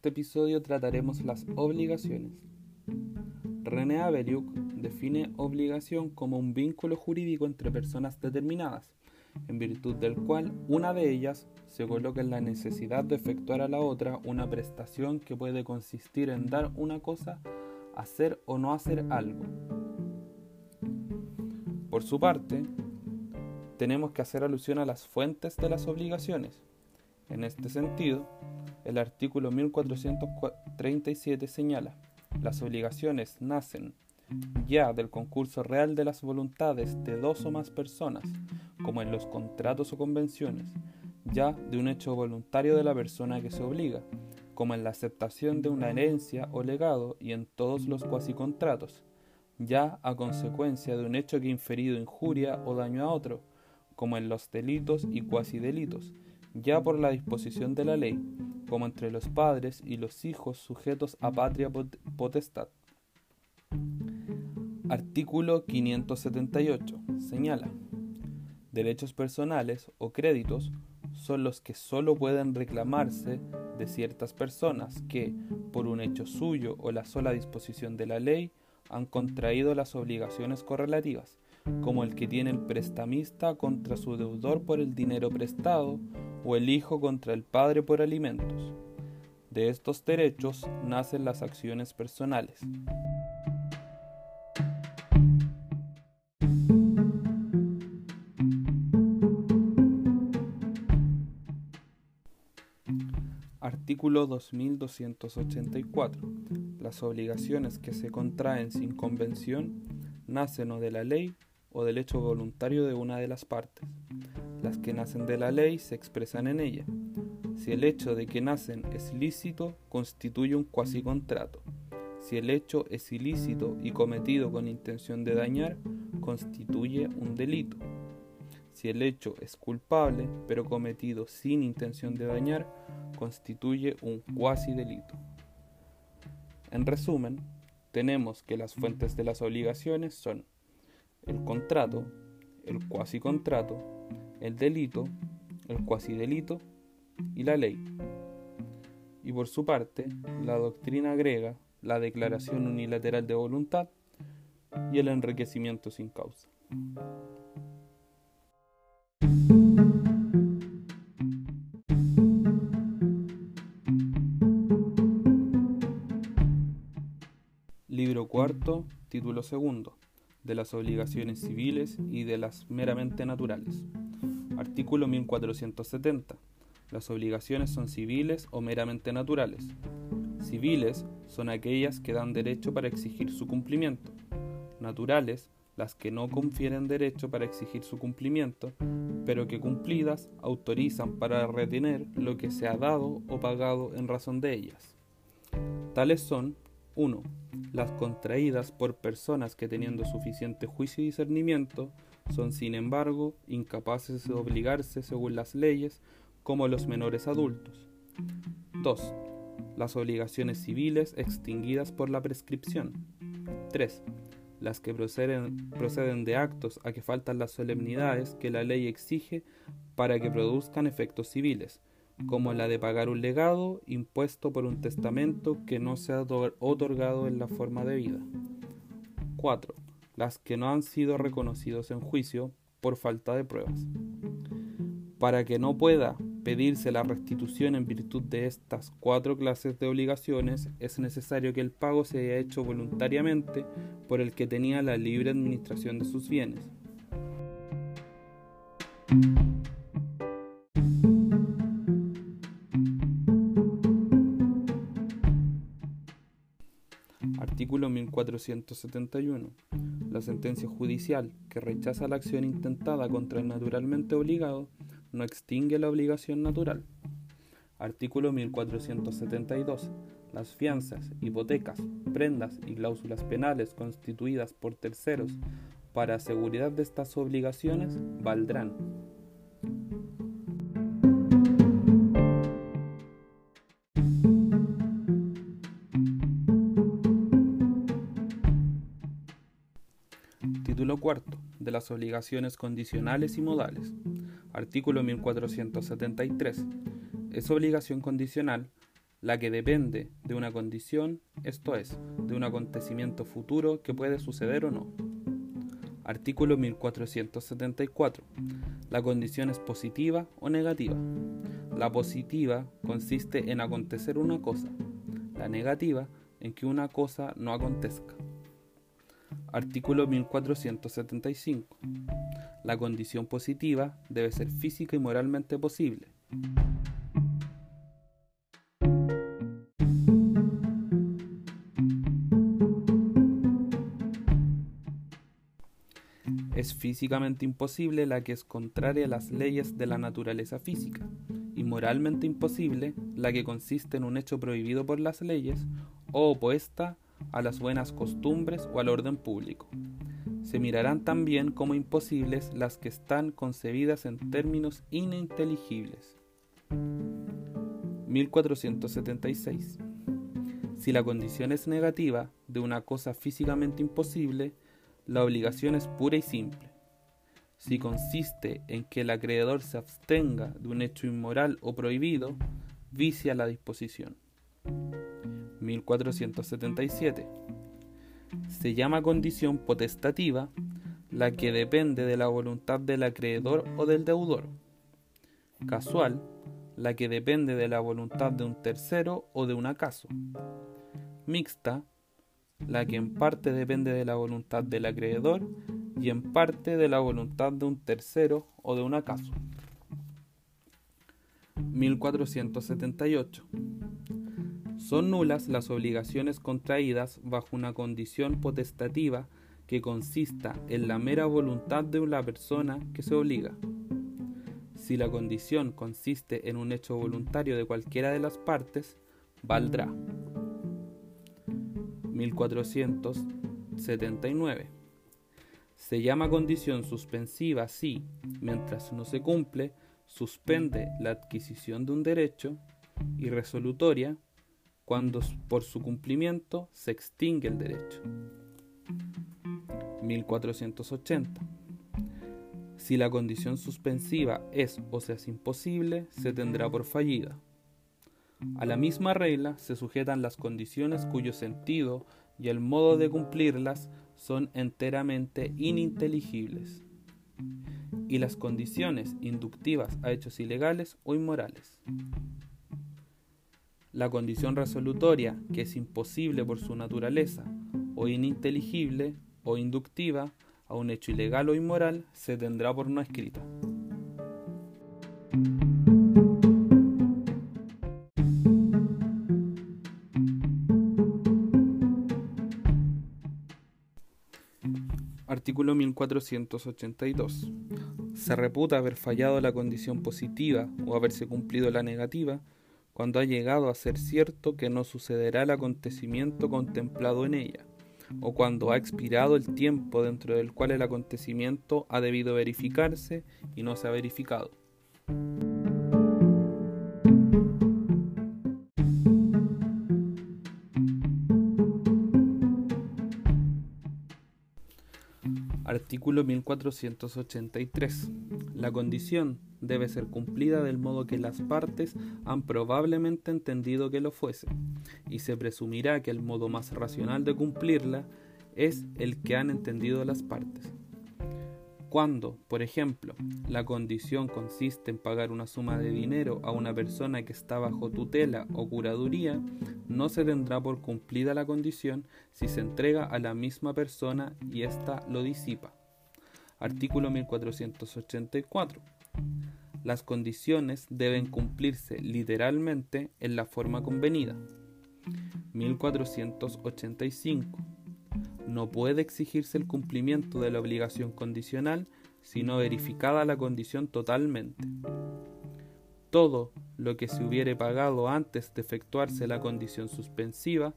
este episodio trataremos las obligaciones. René Averiuk define obligación como un vínculo jurídico entre personas determinadas, en virtud del cual una de ellas se coloca en la necesidad de efectuar a la otra una prestación que puede consistir en dar una cosa, hacer o no hacer algo. Por su parte, tenemos que hacer alusión a las fuentes de las obligaciones. En este sentido, el artículo 1437 señala, las obligaciones nacen ya del concurso real de las voluntades de dos o más personas, como en los contratos o convenciones, ya de un hecho voluntario de la persona que se obliga, como en la aceptación de una herencia o legado y en todos los cuasicontratos, ya a consecuencia de un hecho que inferido injuria o daño a otro, como en los delitos y cuasidelitos, ya por la disposición de la ley, como entre los padres y los hijos sujetos a patria potestad. Artículo 578. Señala. Derechos personales o créditos son los que sólo pueden reclamarse de ciertas personas que, por un hecho suyo o la sola disposición de la ley, han contraído las obligaciones correlativas, como el que tiene el prestamista contra su deudor por el dinero prestado o el hijo contra el padre por alimentos. De estos derechos nacen las acciones personales. Artículo 2284. Las obligaciones que se contraen sin convención nacen o de la ley o del hecho voluntario de una de las partes. Las que nacen de la ley se expresan en ella. Si el hecho de que nacen es lícito, constituye un cuasi contrato. Si el hecho es ilícito y cometido con intención de dañar, constituye un delito. Si el hecho es culpable, pero cometido sin intención de dañar, constituye un cuasi delito. En resumen, tenemos que las fuentes de las obligaciones son el contrato, el cuasi contrato, el delito, el cuasi delito y la ley. Y por su parte, la doctrina agrega la declaración unilateral de voluntad y el enriquecimiento sin causa. Libro cuarto, título segundo de las obligaciones civiles y de las meramente naturales. Artículo 1470. Las obligaciones son civiles o meramente naturales. Civiles son aquellas que dan derecho para exigir su cumplimiento. Naturales, las que no confieren derecho para exigir su cumplimiento, pero que cumplidas autorizan para retener lo que se ha dado o pagado en razón de ellas. Tales son 1. Las contraídas por personas que teniendo suficiente juicio y discernimiento son sin embargo incapaces de obligarse según las leyes como los menores adultos. 2. Las obligaciones civiles extinguidas por la prescripción. 3. Las que proceden, proceden de actos a que faltan las solemnidades que la ley exige para que produzcan efectos civiles, como la de pagar un legado impuesto por un testamento que no se ha otorgado en la forma debida. 4. Las que no han sido reconocidos en juicio por falta de pruebas. Para que no pueda pedirse la restitución en virtud de estas cuatro clases de obligaciones, es necesario que el pago se haya hecho voluntariamente por el que tenía la libre administración de sus bienes. Artículo 1471. La sentencia judicial que rechaza la acción intentada contra el naturalmente obligado no extingue la obligación natural. Artículo 1472. Las fianzas, hipotecas, prendas y cláusulas penales constituidas por terceros para seguridad de estas obligaciones valdrán de las obligaciones condicionales y modales. Artículo 1473. Es obligación condicional la que depende de una condición, esto es, de un acontecimiento futuro que puede suceder o no. Artículo 1474. La condición es positiva o negativa. La positiva consiste en acontecer una cosa, la negativa en que una cosa no acontezca. Artículo 1475. La condición positiva debe ser física y moralmente posible. Es físicamente imposible la que es contraria a las leyes de la naturaleza física, y moralmente imposible la que consiste en un hecho prohibido por las leyes o opuesta a las buenas costumbres o al orden público. Se mirarán también como imposibles las que están concebidas en términos ininteligibles. 1476. Si la condición es negativa de una cosa físicamente imposible, la obligación es pura y simple. Si consiste en que el acreedor se abstenga de un hecho inmoral o prohibido, vicia la disposición. 1477. Se llama condición potestativa la que depende de la voluntad del acreedor o del deudor. Casual, la que depende de la voluntad de un tercero o de un acaso. Mixta, la que en parte depende de la voluntad del acreedor y en parte de la voluntad de un tercero o de un acaso. 1478. Son nulas las obligaciones contraídas bajo una condición potestativa que consista en la mera voluntad de la persona que se obliga. Si la condición consiste en un hecho voluntario de cualquiera de las partes, valdrá. 1479. Se llama condición suspensiva si, mientras no se cumple, suspende la adquisición de un derecho y resolutoria cuando por su cumplimiento se extingue el derecho. 1480. Si la condición suspensiva es o se hace imposible, se tendrá por fallida. A la misma regla se sujetan las condiciones cuyo sentido y el modo de cumplirlas son enteramente ininteligibles, y las condiciones inductivas a hechos ilegales o inmorales. La condición resolutoria, que es imposible por su naturaleza, o ininteligible o inductiva a un hecho ilegal o inmoral, se tendrá por no escrita. Artículo 1482. Se reputa haber fallado la condición positiva o haberse cumplido la negativa cuando ha llegado a ser cierto que no sucederá el acontecimiento contemplado en ella, o cuando ha expirado el tiempo dentro del cual el acontecimiento ha debido verificarse y no se ha verificado. Artículo 1483. La condición debe ser cumplida del modo que las partes han probablemente entendido que lo fuese, y se presumirá que el modo más racional de cumplirla es el que han entendido las partes. Cuando, por ejemplo, la condición consiste en pagar una suma de dinero a una persona que está bajo tutela o curaduría, no se tendrá por cumplida la condición si se entrega a la misma persona y ésta lo disipa. Artículo 1484. Las condiciones deben cumplirse literalmente en la forma convenida. 1485 no puede exigirse el cumplimiento de la obligación condicional sino verificada la condición totalmente. Todo lo que se hubiere pagado antes de efectuarse la condición suspensiva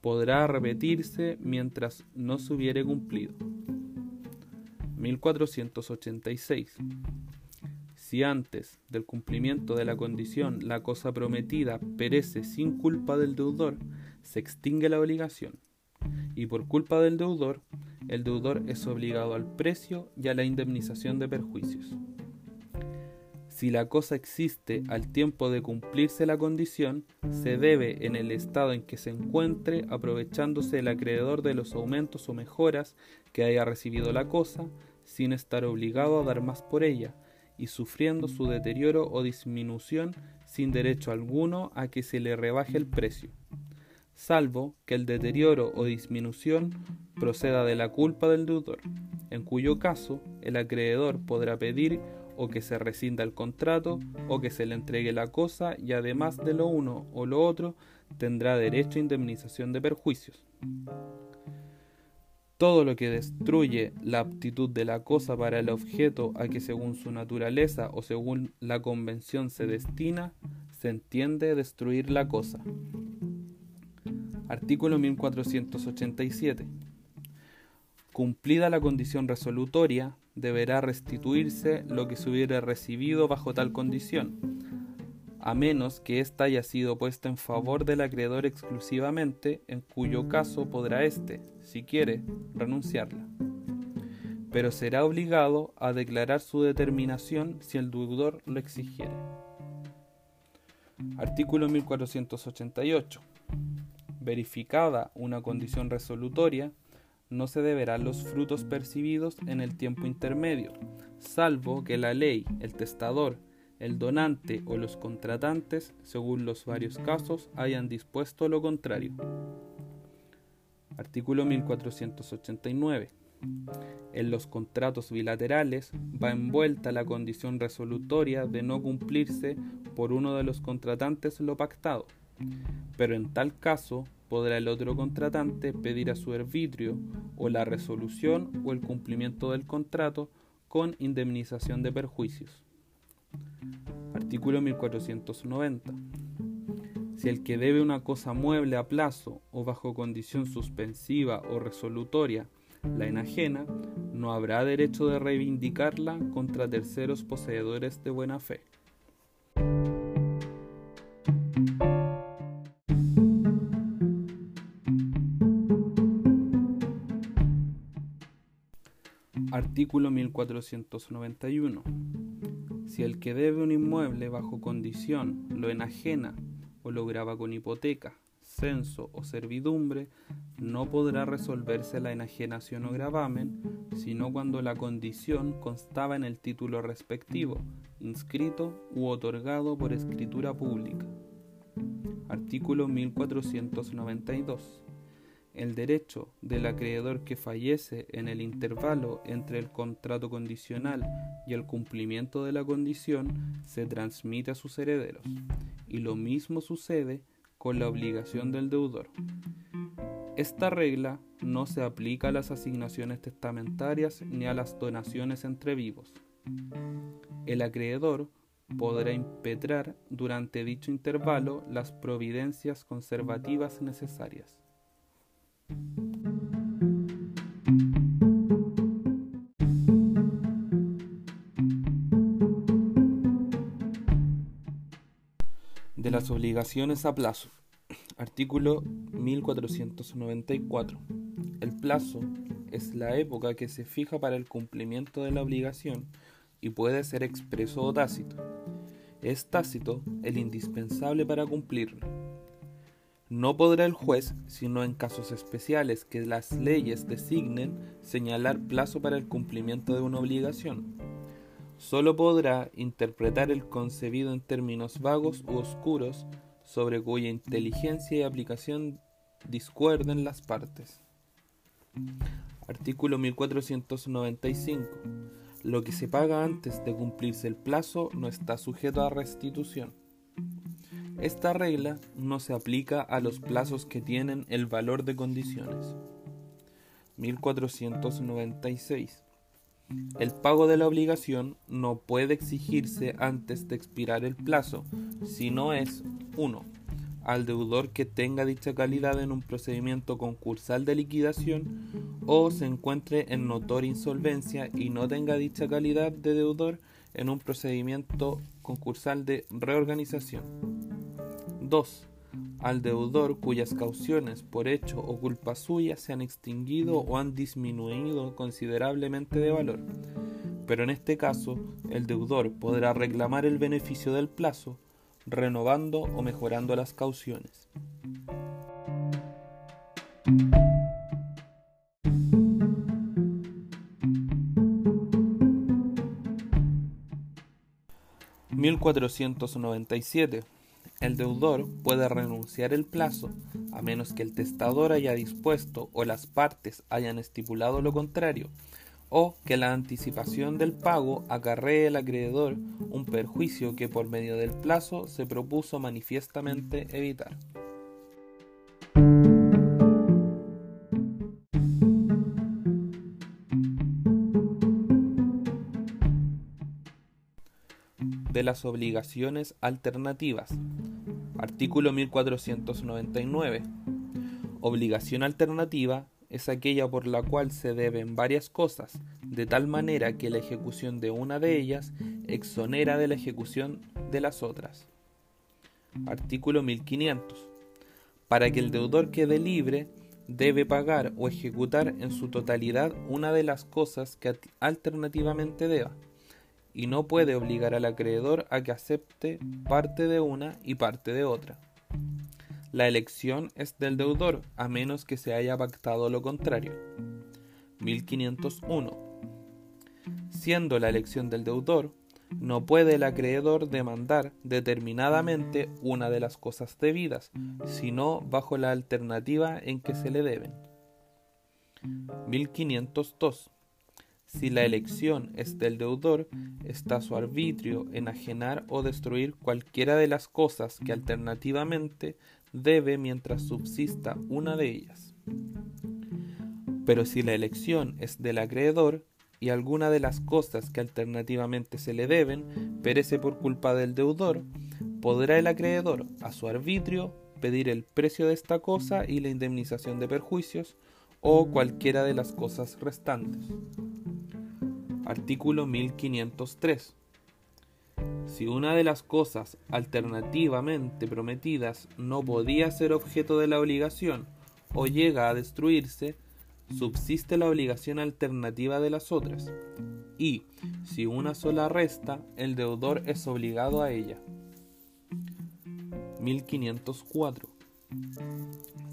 podrá repetirse mientras no se hubiere cumplido. 1486. Si antes del cumplimiento de la condición la cosa prometida perece sin culpa del deudor, se extingue la obligación y por culpa del deudor, el deudor es obligado al precio y a la indemnización de perjuicios. Si la cosa existe al tiempo de cumplirse la condición, se debe, en el estado en que se encuentre, aprovechándose el acreedor de los aumentos o mejoras que haya recibido la cosa, sin estar obligado a dar más por ella, y sufriendo su deterioro o disminución sin derecho alguno a que se le rebaje el precio, salvo que el deterioro o disminución proceda de la culpa del deudor, en cuyo caso el acreedor podrá pedir o que se rescinda el contrato o que se le entregue la cosa y además de lo uno o lo otro tendrá derecho a indemnización de perjuicios. Todo lo que destruye la aptitud de la cosa para el objeto a que según su naturaleza o según la convención se destina, se entiende destruir la cosa. Artículo 1487. Cumplida la condición resolutoria, deberá restituirse lo que se hubiera recibido bajo tal condición, a menos que ésta haya sido puesta en favor del acreedor exclusivamente, en cuyo caso podrá éste, si quiere, renunciarla. Pero será obligado a declarar su determinación si el deudor lo exigiere. Artículo 1488. Verificada una condición resolutoria, no se deberán los frutos percibidos en el tiempo intermedio, salvo que la ley, el testador, el donante o los contratantes, según los varios casos, hayan dispuesto lo contrario. Artículo 1489. En los contratos bilaterales va envuelta la condición resolutoria de no cumplirse por uno de los contratantes lo pactado, pero en tal caso podrá el otro contratante pedir a su arbitrio o la resolución o el cumplimiento del contrato con indemnización de perjuicios. Artículo 1490. Si el que debe una cosa mueble a plazo o bajo condición suspensiva o resolutoria la enajena, no habrá derecho de reivindicarla contra terceros poseedores de buena fe. Artículo 1491. Si el que debe un inmueble bajo condición lo enajena o lo graba con hipoteca, censo o servidumbre, no podrá resolverse la enajenación o gravamen, sino cuando la condición constaba en el título respectivo, inscrito u otorgado por escritura pública. Artículo 1492 el derecho del acreedor que fallece en el intervalo entre el contrato condicional y el cumplimiento de la condición se transmite a sus herederos, y lo mismo sucede con la obligación del deudor. Esta regla no se aplica a las asignaciones testamentarias ni a las donaciones entre vivos. El acreedor podrá impetrar durante dicho intervalo las providencias conservativas necesarias. Las obligaciones a plazo. Artículo 1494. El plazo es la época que se fija para el cumplimiento de la obligación y puede ser expreso o tácito. Es tácito el indispensable para cumplirlo no podrá el juez, sino en casos especiales que las leyes designen, señalar plazo para el cumplimiento de una obligación. Solo podrá interpretar el concebido en términos vagos u oscuros sobre cuya inteligencia y aplicación discuerden las partes. Artículo 1495. Lo que se paga antes de cumplirse el plazo no está sujeto a restitución. Esta regla no se aplica a los plazos que tienen el valor de condiciones. 1496. El pago de la obligación no puede exigirse antes de expirar el plazo, si no es 1. Al deudor que tenga dicha calidad en un procedimiento concursal de liquidación o se encuentre en notoria insolvencia y no tenga dicha calidad de deudor en un procedimiento concursal de reorganización. 2. Al deudor cuyas cauciones por hecho o culpa suya se han extinguido o han disminuido considerablemente de valor, pero en este caso el deudor podrá reclamar el beneficio del plazo renovando o mejorando las cauciones. (1497) El deudor puede renunciar el plazo a menos que el testador haya dispuesto o las partes hayan estipulado lo contrario, o que la anticipación del pago acarree al acreedor un perjuicio que por medio del plazo se propuso manifiestamente evitar. de las obligaciones alternativas. Artículo 1499. Obligación alternativa es aquella por la cual se deben varias cosas, de tal manera que la ejecución de una de ellas exonera de la ejecución de las otras. Artículo 1500. Para que el deudor quede libre, debe pagar o ejecutar en su totalidad una de las cosas que alternativamente deba, y no puede obligar al acreedor a que acepte parte de una y parte de otra. La elección es del deudor, a menos que se haya pactado lo contrario. 1501. Siendo la elección del deudor, no puede el acreedor demandar determinadamente una de las cosas debidas, sino bajo la alternativa en que se le deben. 1502. Si la elección es del deudor, está su arbitrio enajenar o destruir cualquiera de las cosas que alternativamente debe mientras subsista una de ellas. Pero si la elección es del acreedor y alguna de las cosas que alternativamente se le deben perece por culpa del deudor, podrá el acreedor, a su arbitrio, pedir el precio de esta cosa y la indemnización de perjuicios o cualquiera de las cosas restantes. Artículo 1503. Si una de las cosas alternativamente prometidas no podía ser objeto de la obligación o llega a destruirse, subsiste la obligación alternativa de las otras, y si una sola resta, el deudor es obligado a ella. 1504.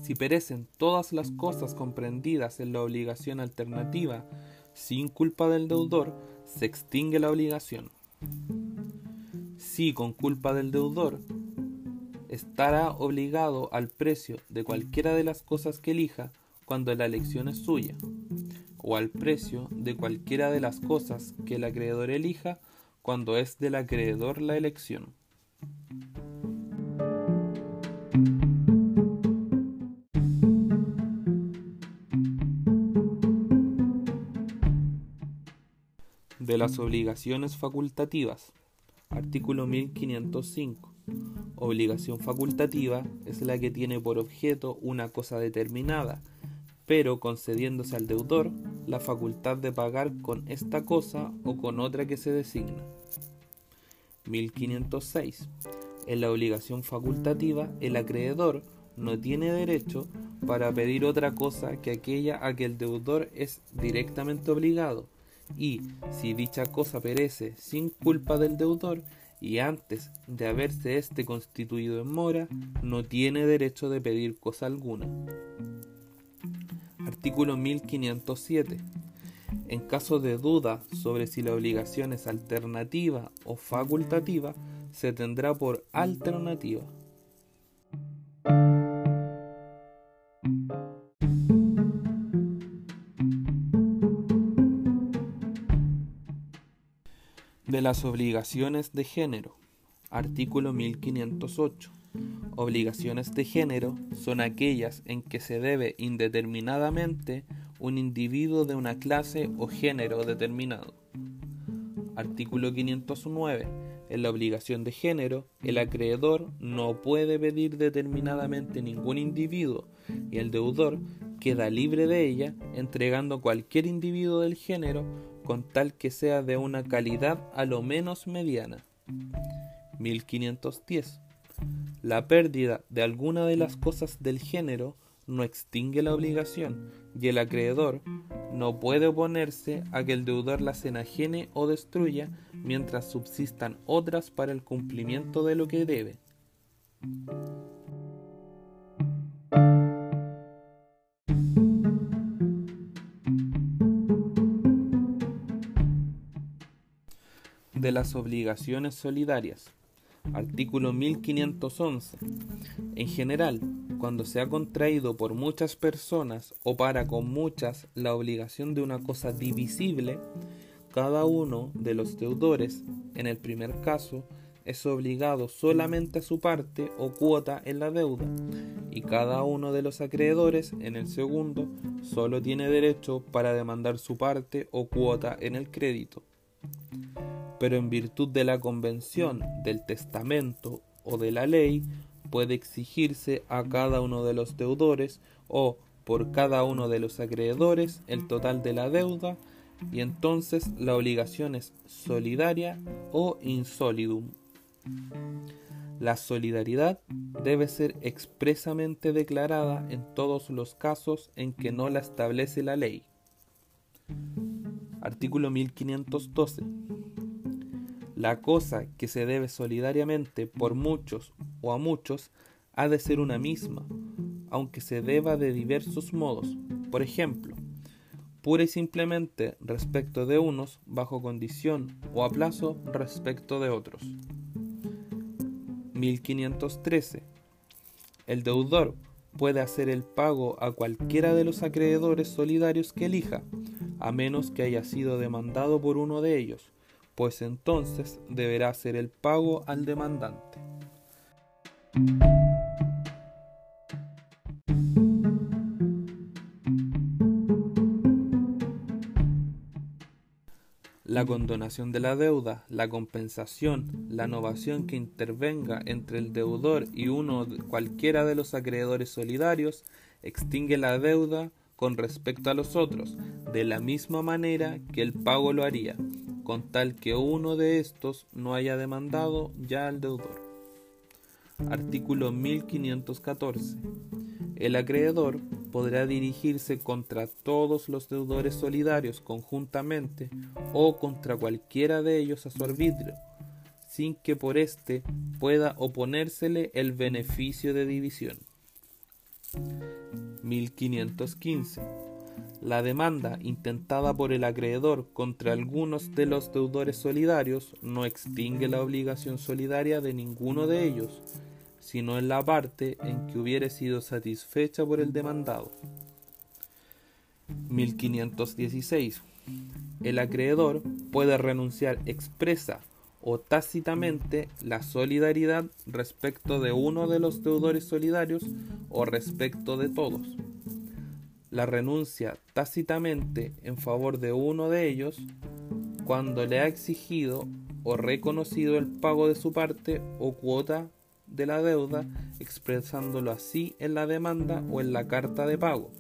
Si perecen todas las cosas comprendidas en la obligación alternativa sin culpa del deudor, se extingue la obligación si con culpa del deudor estará obligado al precio de cualquiera de las cosas que elija cuando la elección es suya, o al precio de cualquiera de las cosas que el acreedor elija cuando es del acreedor la elección. De las obligaciones facultativas. Artículo 1505. Obligación facultativa es la que tiene por objeto una cosa determinada, pero concediéndose al deudor la facultad de pagar con esta cosa o con otra que se designa. 1506. En la obligación facultativa, el acreedor no tiene derecho para pedir otra cosa que aquella a que el deudor es directamente obligado, y si dicha cosa perece sin culpa del deudor y antes de haberse éste constituido en mora, no tiene derecho de pedir cosa alguna. Artículo 1507. En caso de duda sobre si la obligación es alternativa o facultativa, se tendrá por alternativa. Las obligaciones de género. Artículo 1508. Obligaciones de género son aquellas en que se debe indeterminadamente un individuo de una clase o género determinado. Artículo 509. En la obligación de género, el acreedor no puede pedir determinadamente ningún individuo y el deudor queda libre de ella entregando cualquier individuo del género con tal que sea de una calidad a lo menos mediana. 1510. La pérdida de alguna de las cosas del género no extingue la obligación y el acreedor no puede oponerse a que el deudor las enajene o destruya mientras subsistan otras para el cumplimiento de lo que debe. De las obligaciones solidarias. Artículo 1511. En general, cuando se ha contraído por muchas personas o para con muchas la obligación de una cosa divisible, cada uno de los deudores, en el primer caso, es obligado solamente a su parte o cuota en la deuda, y cada uno de los acreedores, en el segundo, solo tiene derecho para demandar su parte o cuota en el crédito pero en virtud de la convención, del testamento o de la ley, puede exigirse a cada uno de los deudores o por cada uno de los acreedores el total de la deuda y entonces la obligación es solidaria o insolidum. La solidaridad debe ser expresamente declarada en todos los casos en que no la establece la ley. Artículo 1512. La cosa que se debe solidariamente por muchos o a muchos ha de ser una misma, aunque se deba de diversos modos. Por ejemplo, pura y simplemente respecto de unos bajo condición o a plazo respecto de otros. 1513. El deudor puede hacer el pago a cualquiera de los acreedores solidarios que elija, a menos que haya sido demandado por uno de ellos, pues entonces deberá hacer el pago al demandante. La condonación de la deuda, la compensación, la innovación que intervenga entre el deudor y uno cualquiera de los acreedores solidarios extingue la deuda con respecto a los otros, de la misma manera que el pago lo haría, con tal que uno de estos no haya demandado ya al deudor. Artículo 1514. El acreedor podrá dirigirse contra todos los deudores solidarios conjuntamente o contra cualquiera de ellos a su arbitrio, sin que por éste pueda oponérsele el beneficio de división. 1515 la demanda intentada por el acreedor contra algunos de los deudores solidarios no extingue la obligación solidaria de ninguno de ellos, sino en la parte en que hubiere sido satisfecha por el demandado. 1516. El acreedor puede renunciar expresa o tácitamente la solidaridad respecto de uno de los deudores solidarios o respecto de todos la renuncia tácitamente en favor de uno de ellos cuando le ha exigido o reconocido el pago de su parte o cuota de la deuda, expresándolo así en la demanda o en la carta de pago,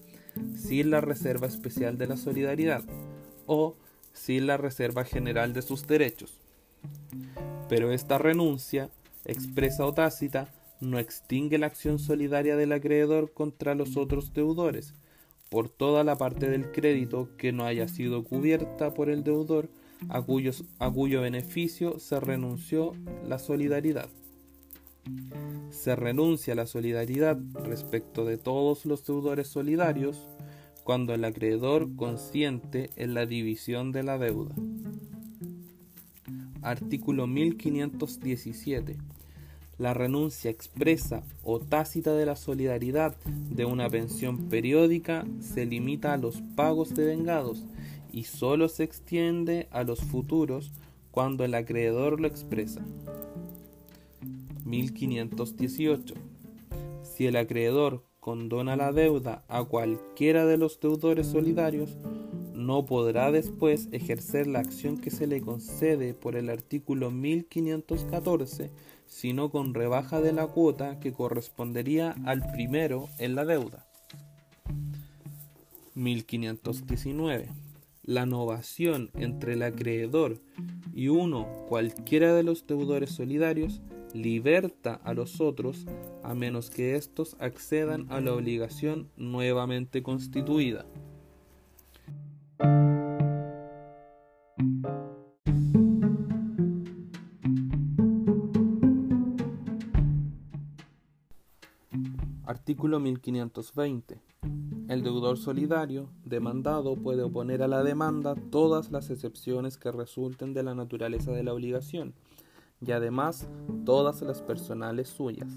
sin la reserva especial de la solidaridad o sin la reserva general de sus derechos. Pero esta renuncia, expresa o tácita, no extingue la acción solidaria del acreedor contra los otros deudores, por toda la parte del crédito que no haya sido cubierta por el deudor a, cuyo beneficio se renunció la solidaridad. Se renuncia a la solidaridad respecto de todos los deudores solidarios cuando el acreedor consiente en la división de la deuda. Artículo 1517 la renuncia expresa o tácita de la solidaridad de una pensión periódica se limita a los pagos de vengados y sólo se extiende a los futuros cuando el acreedor lo expresa. 1518. Si el acreedor condona la deuda a cualquiera de los deudores solidarios, no podrá después ejercer la acción que se le concede por el artículo 1514 sino con rebaja de la cuota que correspondería al primero en la deuda. 1519. La novación entre el acreedor y uno cualquiera de los deudores solidarios liberta a los otros a menos que éstos accedan a la obligación nuevamente constituida. Artículo 1520. El deudor solidario demandado puede oponer a la demanda todas las excepciones que resulten de la naturaleza de la obligación y además todas las personales suyas.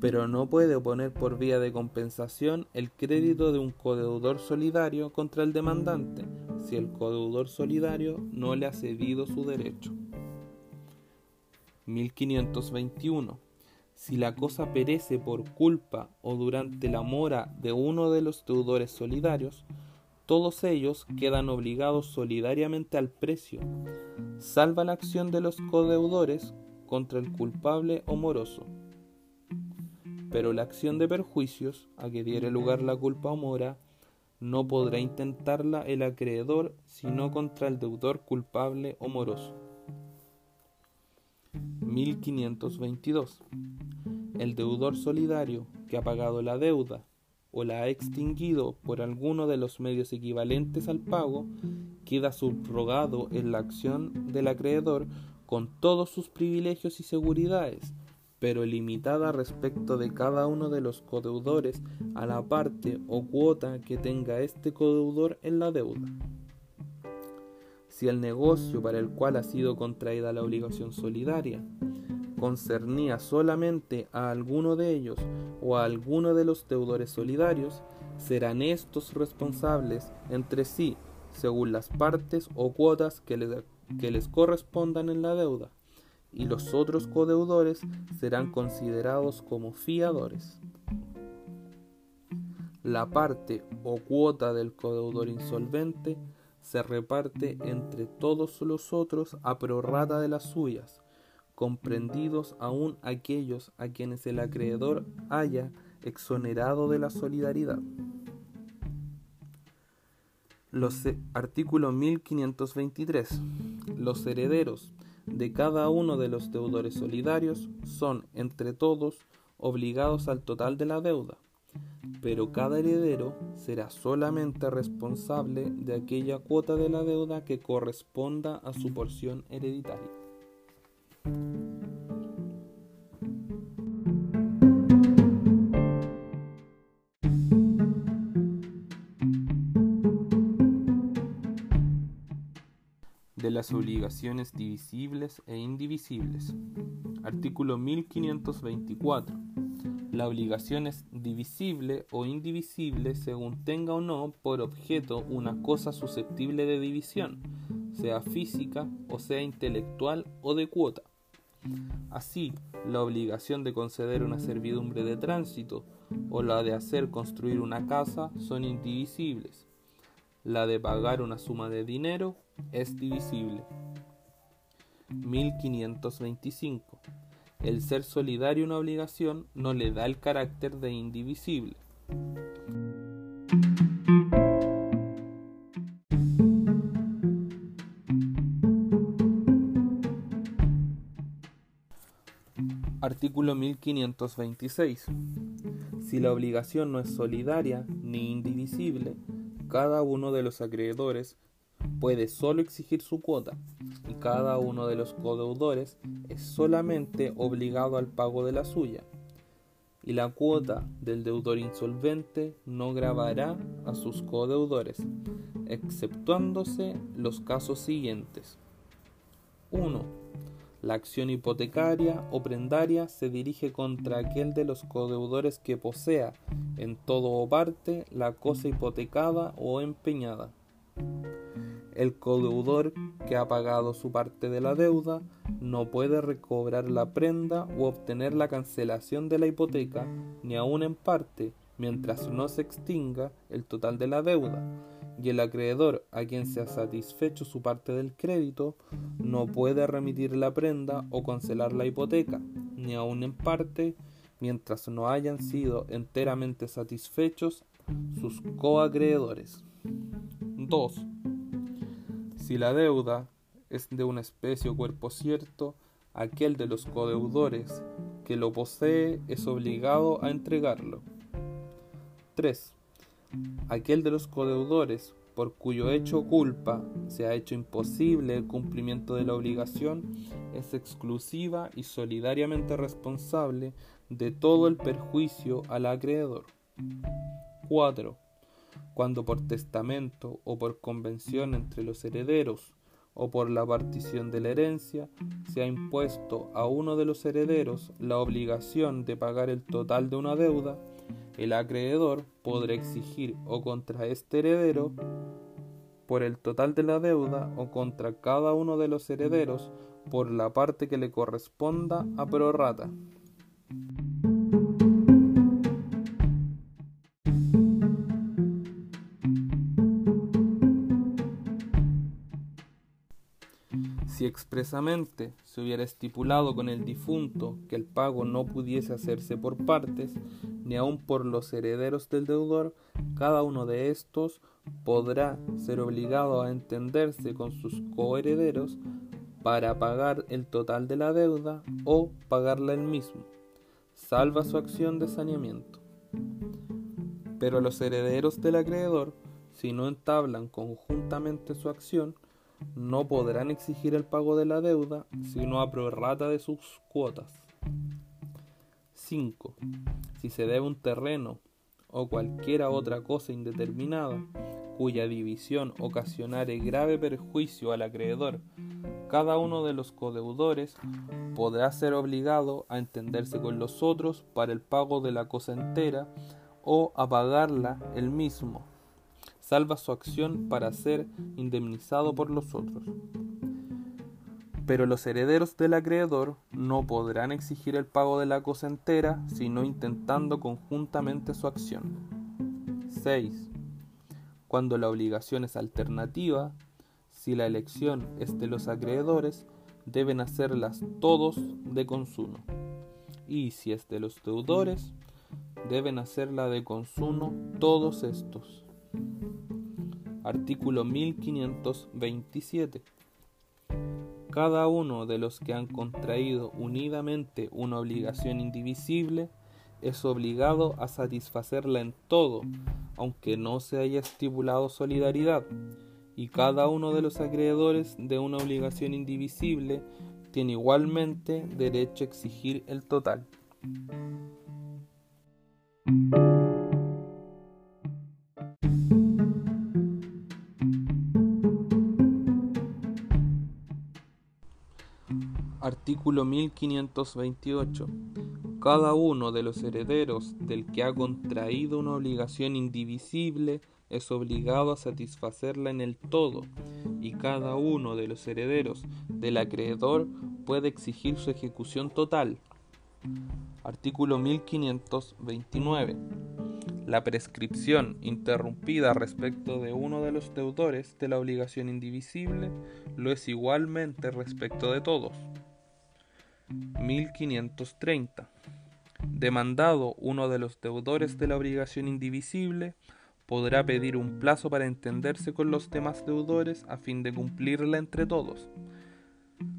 Pero no puede oponer por vía de compensación el crédito de un codeudor solidario contra el demandante si el codeudor solidario no le ha cedido su derecho. 1521 si la cosa perece por culpa o durante la mora de uno de los deudores solidarios, todos ellos quedan obligados solidariamente al precio, salva la acción de los codeudores contra el culpable o moroso. Pero la acción de perjuicios a que diere lugar la culpa o mora no podrá intentarla el acreedor sino contra el deudor culpable o moroso. 1522 el deudor solidario que ha pagado la deuda o la ha extinguido por alguno de los medios equivalentes al pago, queda subrogado en la acción del acreedor con todos sus privilegios y seguridades, pero limitada respecto de cada uno de los codeudores a la parte o cuota que tenga este codeudor en la deuda. Si el negocio para el cual ha sido contraída la obligación solidaria concernía solamente a alguno de ellos o a alguno de los deudores solidarios, serán estos responsables entre sí según las partes o cuotas que les, que les correspondan en la deuda, y los otros codeudores serán considerados como fiadores. La parte o cuota del codeudor insolvente se reparte entre todos los otros a prorrata de las suyas, comprendidos aún aquellos a quienes el acreedor haya exonerado de la solidaridad. Los artículo 1523. Los herederos de cada uno de los deudores solidarios son, entre todos, obligados al total de la deuda, pero cada heredero será solamente responsable de aquella cuota de la deuda que corresponda a su porción hereditaria. Las obligaciones divisibles e indivisibles. Artículo 1524. La obligación es divisible o indivisible según tenga o no por objeto una cosa susceptible de división, sea física o sea intelectual o de cuota. Así, la obligación de conceder una servidumbre de tránsito o la de hacer construir una casa son indivisibles. La de pagar una suma de dinero es divisible. 1525. El ser solidario una obligación no le da el carácter de indivisible. Artículo 1526. Si la obligación no es solidaria ni indivisible, cada uno de los acreedores puede solo exigir su cuota y cada uno de los codeudores es solamente obligado al pago de la suya. Y la cuota del deudor insolvente no grabará a sus codeudores, exceptuándose los casos siguientes. 1. La acción hipotecaria o prendaria se dirige contra aquel de los codeudores que posea en todo o parte la cosa hipotecada o empeñada. El codeudor que ha pagado su parte de la deuda no puede recobrar la prenda u obtener la cancelación de la hipoteca, ni aun en parte, mientras no se extinga el total de la deuda, y el acreedor a quien se ha satisfecho su parte del crédito no puede remitir la prenda o cancelar la hipoteca, ni aun en parte, mientras no hayan sido enteramente satisfechos sus coacreedores. 2. Si la deuda es de una especie o cuerpo cierto, aquel de los codeudores que lo posee es obligado a entregarlo. 3. Aquel de los codeudores por cuyo hecho o culpa se ha hecho imposible el cumplimiento de la obligación es exclusiva y solidariamente responsable de todo el perjuicio al acreedor. 4. Cuando por testamento o por convención entre los herederos o por la partición de la herencia se ha impuesto a uno de los herederos la obligación de pagar el total de una deuda, el acreedor podrá exigir o contra este heredero por el total de la deuda o contra cada uno de los herederos por la parte que le corresponda a prorrata. Expresamente se hubiera estipulado con el difunto que el pago no pudiese hacerse por partes, ni aun por los herederos del deudor, cada uno de estos podrá ser obligado a entenderse con sus coherederos para pagar el total de la deuda o pagarla él mismo, salva su acción de saneamiento. Pero los herederos del acreedor, si no entablan conjuntamente su acción, no podrán exigir el pago de la deuda sino a prorrata de sus cuotas. 5. Si se debe un terreno o cualquiera otra cosa indeterminada, cuya división ocasionare grave perjuicio al acreedor, cada uno de los codeudores podrá ser obligado a entenderse con los otros para el pago de la cosa entera o a pagarla él mismo salva su acción para ser indemnizado por los otros. Pero los herederos del acreedor no podrán exigir el pago de la cosa entera, sino intentando conjuntamente su acción. 6. Cuando la obligación es alternativa, si la elección es de los acreedores, deben hacerlas todos de consumo. Y si es de los deudores, deben hacerla de consumo todos estos. Artículo 1527. Cada uno de los que han contraído unidamente una obligación indivisible es obligado a satisfacerla en todo, aunque no se haya estipulado solidaridad, y cada uno de los acreedores de una obligación indivisible tiene igualmente derecho a exigir el total. Artículo 1528. Cada uno de los herederos del que ha contraído una obligación indivisible es obligado a satisfacerla en el todo, y cada uno de los herederos del acreedor puede exigir su ejecución total. Artículo 1529. La prescripción interrumpida respecto de uno de los deudores de la obligación indivisible lo es igualmente respecto de todos. 1530. Demandado uno de los deudores de la obligación indivisible, podrá pedir un plazo para entenderse con los demás deudores a fin de cumplirla entre todos,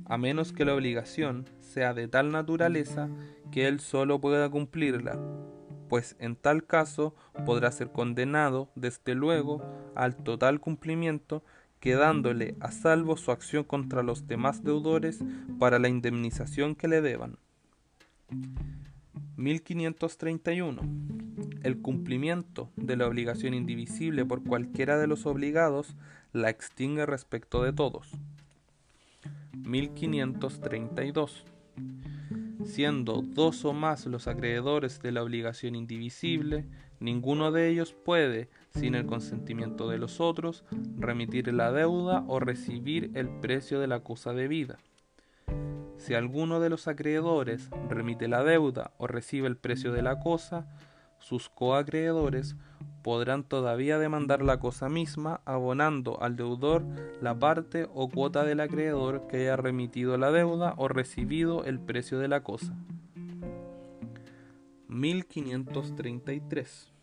a menos que la obligación sea de tal naturaleza que él solo pueda cumplirla, pues en tal caso podrá ser condenado, desde luego, al total cumplimiento quedándole a salvo su acción contra los demás deudores para la indemnización que le deban. 1531. El cumplimiento de la obligación indivisible por cualquiera de los obligados la extingue respecto de todos. 1532. Siendo dos o más los acreedores de la obligación indivisible, ninguno de ellos puede, sin el consentimiento de los otros, remitir la deuda o recibir el precio de la cosa debida. Si alguno de los acreedores remite la deuda o recibe el precio de la cosa, sus coacreedores podrán todavía demandar la cosa misma abonando al deudor la parte o cuota del acreedor que haya remitido la deuda o recibido el precio de la cosa. 1533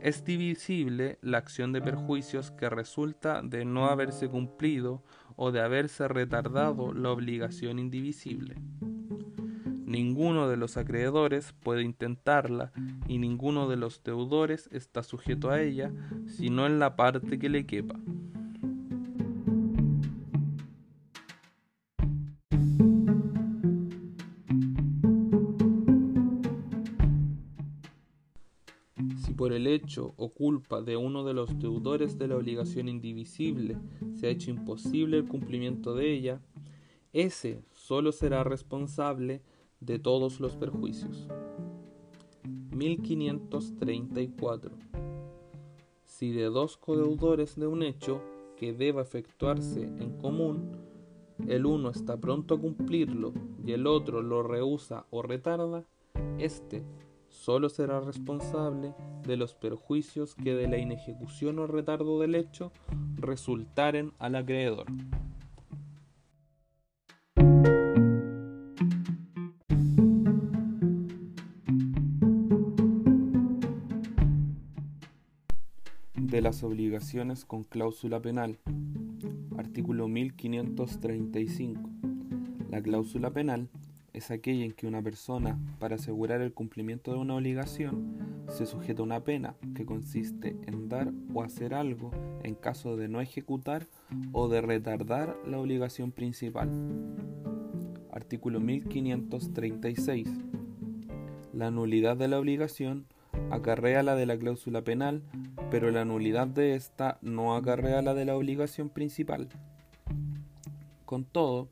es divisible la acción de perjuicios que resulta de no haberse cumplido o de haberse retardado la obligación indivisible. Ninguno de los acreedores puede intentarla y ninguno de los deudores está sujeto a ella, sino en la parte que le quepa. Por el hecho o culpa de uno de los deudores de la obligación indivisible se ha hecho imposible el cumplimiento de ella, ese solo será responsable de todos los perjuicios. 1534. Si de dos codeudores de un hecho que deba efectuarse en común, el uno está pronto a cumplirlo y el otro lo rehúsa o retarda, éste solo será responsable de los perjuicios que de la inejecución o retardo del hecho resultaren al acreedor. de las obligaciones con cláusula penal. Artículo 1535. La cláusula penal es aquella en que una persona, para asegurar el cumplimiento de una obligación, se sujeta a una pena que consiste en dar o hacer algo en caso de no ejecutar o de retardar la obligación principal. Artículo 1536. La nulidad de la obligación acarrea la de la cláusula penal pero la nulidad de esta no acarrea la de la obligación principal. Con todo,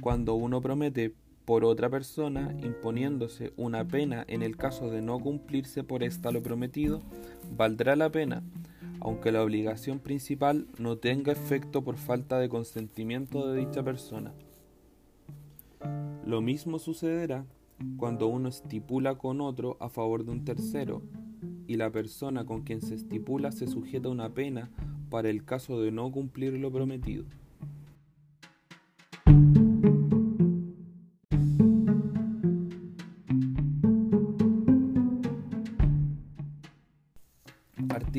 cuando uno promete por otra persona imponiéndose una pena en el caso de no cumplirse por esta lo prometido, valdrá la pena, aunque la obligación principal no tenga efecto por falta de consentimiento de dicha persona. Lo mismo sucederá cuando uno estipula con otro a favor de un tercero y la persona con quien se estipula se sujeta a una pena para el caso de no cumplir lo prometido.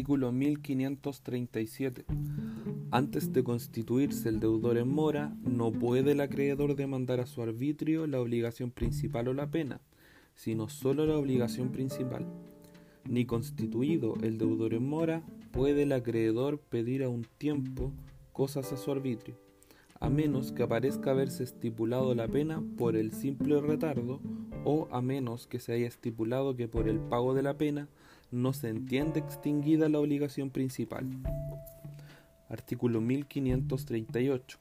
Artículo 1537. Antes de constituirse el deudor en mora, no puede el acreedor demandar a su arbitrio la obligación principal o la pena, sino solo la obligación principal ni constituido el deudor en mora, puede el acreedor pedir a un tiempo cosas a su arbitrio, a menos que aparezca haberse estipulado la pena por el simple retardo o a menos que se haya estipulado que por el pago de la pena no se entiende extinguida la obligación principal. Artículo 1538.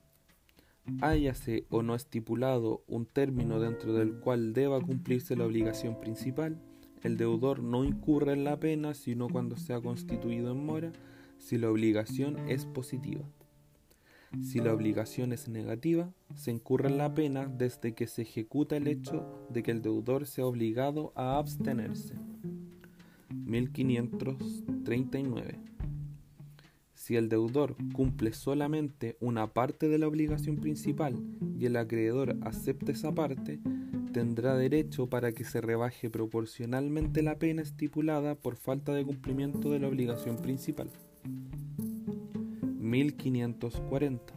Háyase o no estipulado un término dentro del cual deba cumplirse la obligación principal, el deudor no incurre en la pena sino cuando se ha constituido en mora si la obligación es positiva. Si la obligación es negativa, se incurre en la pena desde que se ejecuta el hecho de que el deudor sea obligado a abstenerse. 1539. Si el deudor cumple solamente una parte de la obligación principal y el acreedor acepta esa parte, tendrá derecho para que se rebaje proporcionalmente la pena estipulada por falta de cumplimiento de la obligación principal. 1540.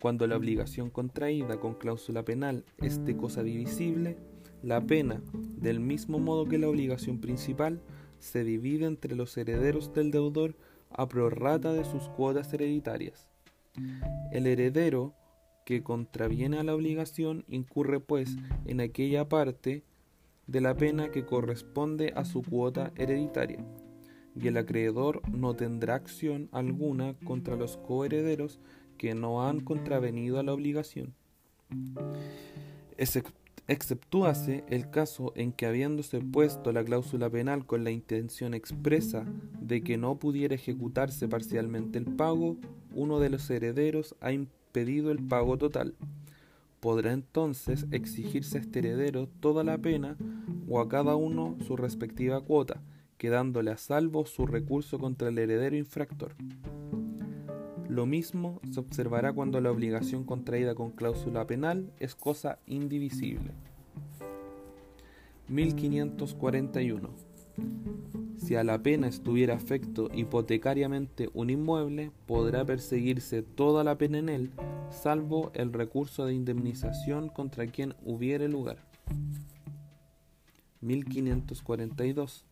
Cuando la obligación contraída con cláusula penal es de cosa divisible, la pena, del mismo modo que la obligación principal, se divide entre los herederos del deudor a prorrata de sus cuotas hereditarias. El heredero que contraviene a la obligación incurre pues en aquella parte de la pena que corresponde a su cuota hereditaria, y el acreedor no tendrá acción alguna contra los coherederos que no han contravenido a la obligación. Exceptúase el caso en que habiéndose puesto la cláusula penal con la intención expresa de que no pudiera ejecutarse parcialmente el pago, uno de los herederos ha pedido el pago total. Podrá entonces exigirse a este heredero toda la pena o a cada uno su respectiva cuota, quedándole a salvo su recurso contra el heredero infractor. Lo mismo se observará cuando la obligación contraída con cláusula penal es cosa indivisible. 1541. Si a la pena estuviera afecto hipotecariamente un inmueble, podrá perseguirse toda la pena en él, salvo el recurso de indemnización contra quien hubiere lugar. 1542.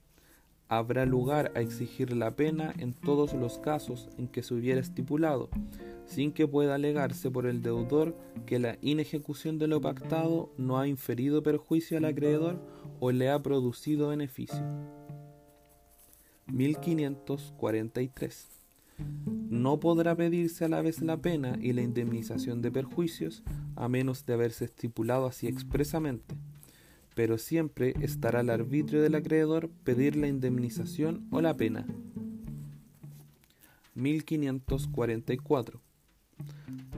Habrá lugar a exigir la pena en todos los casos en que se hubiera estipulado, sin que pueda alegarse por el deudor que la inejecución de lo pactado no ha inferido perjuicio al acreedor o le ha producido beneficio. 1543. No podrá pedirse a la vez la pena y la indemnización de perjuicios a menos de haberse estipulado así expresamente, pero siempre estará al arbitrio del acreedor pedir la indemnización o la pena. 1544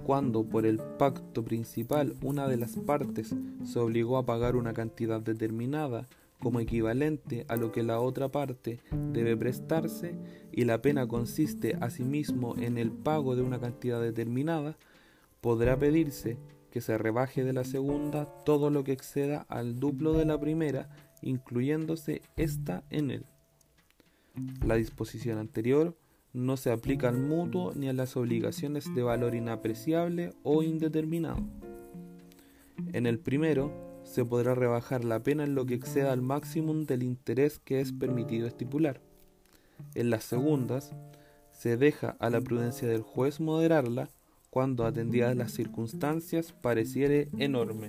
cuando por el pacto principal una de las partes se obligó a pagar una cantidad determinada como equivalente a lo que la otra parte debe prestarse y la pena consiste asimismo en el pago de una cantidad determinada, podrá pedirse que se rebaje de la segunda todo lo que exceda al duplo de la primera, incluyéndose ésta en él. La disposición anterior no se aplica al mutuo ni a las obligaciones de valor inapreciable o indeterminado. En el primero, se podrá rebajar la pena en lo que exceda al máximo del interés que es permitido estipular. En las segundas, se deja a la prudencia del juez moderarla cuando atendidas las circunstancias, pareciere enorme.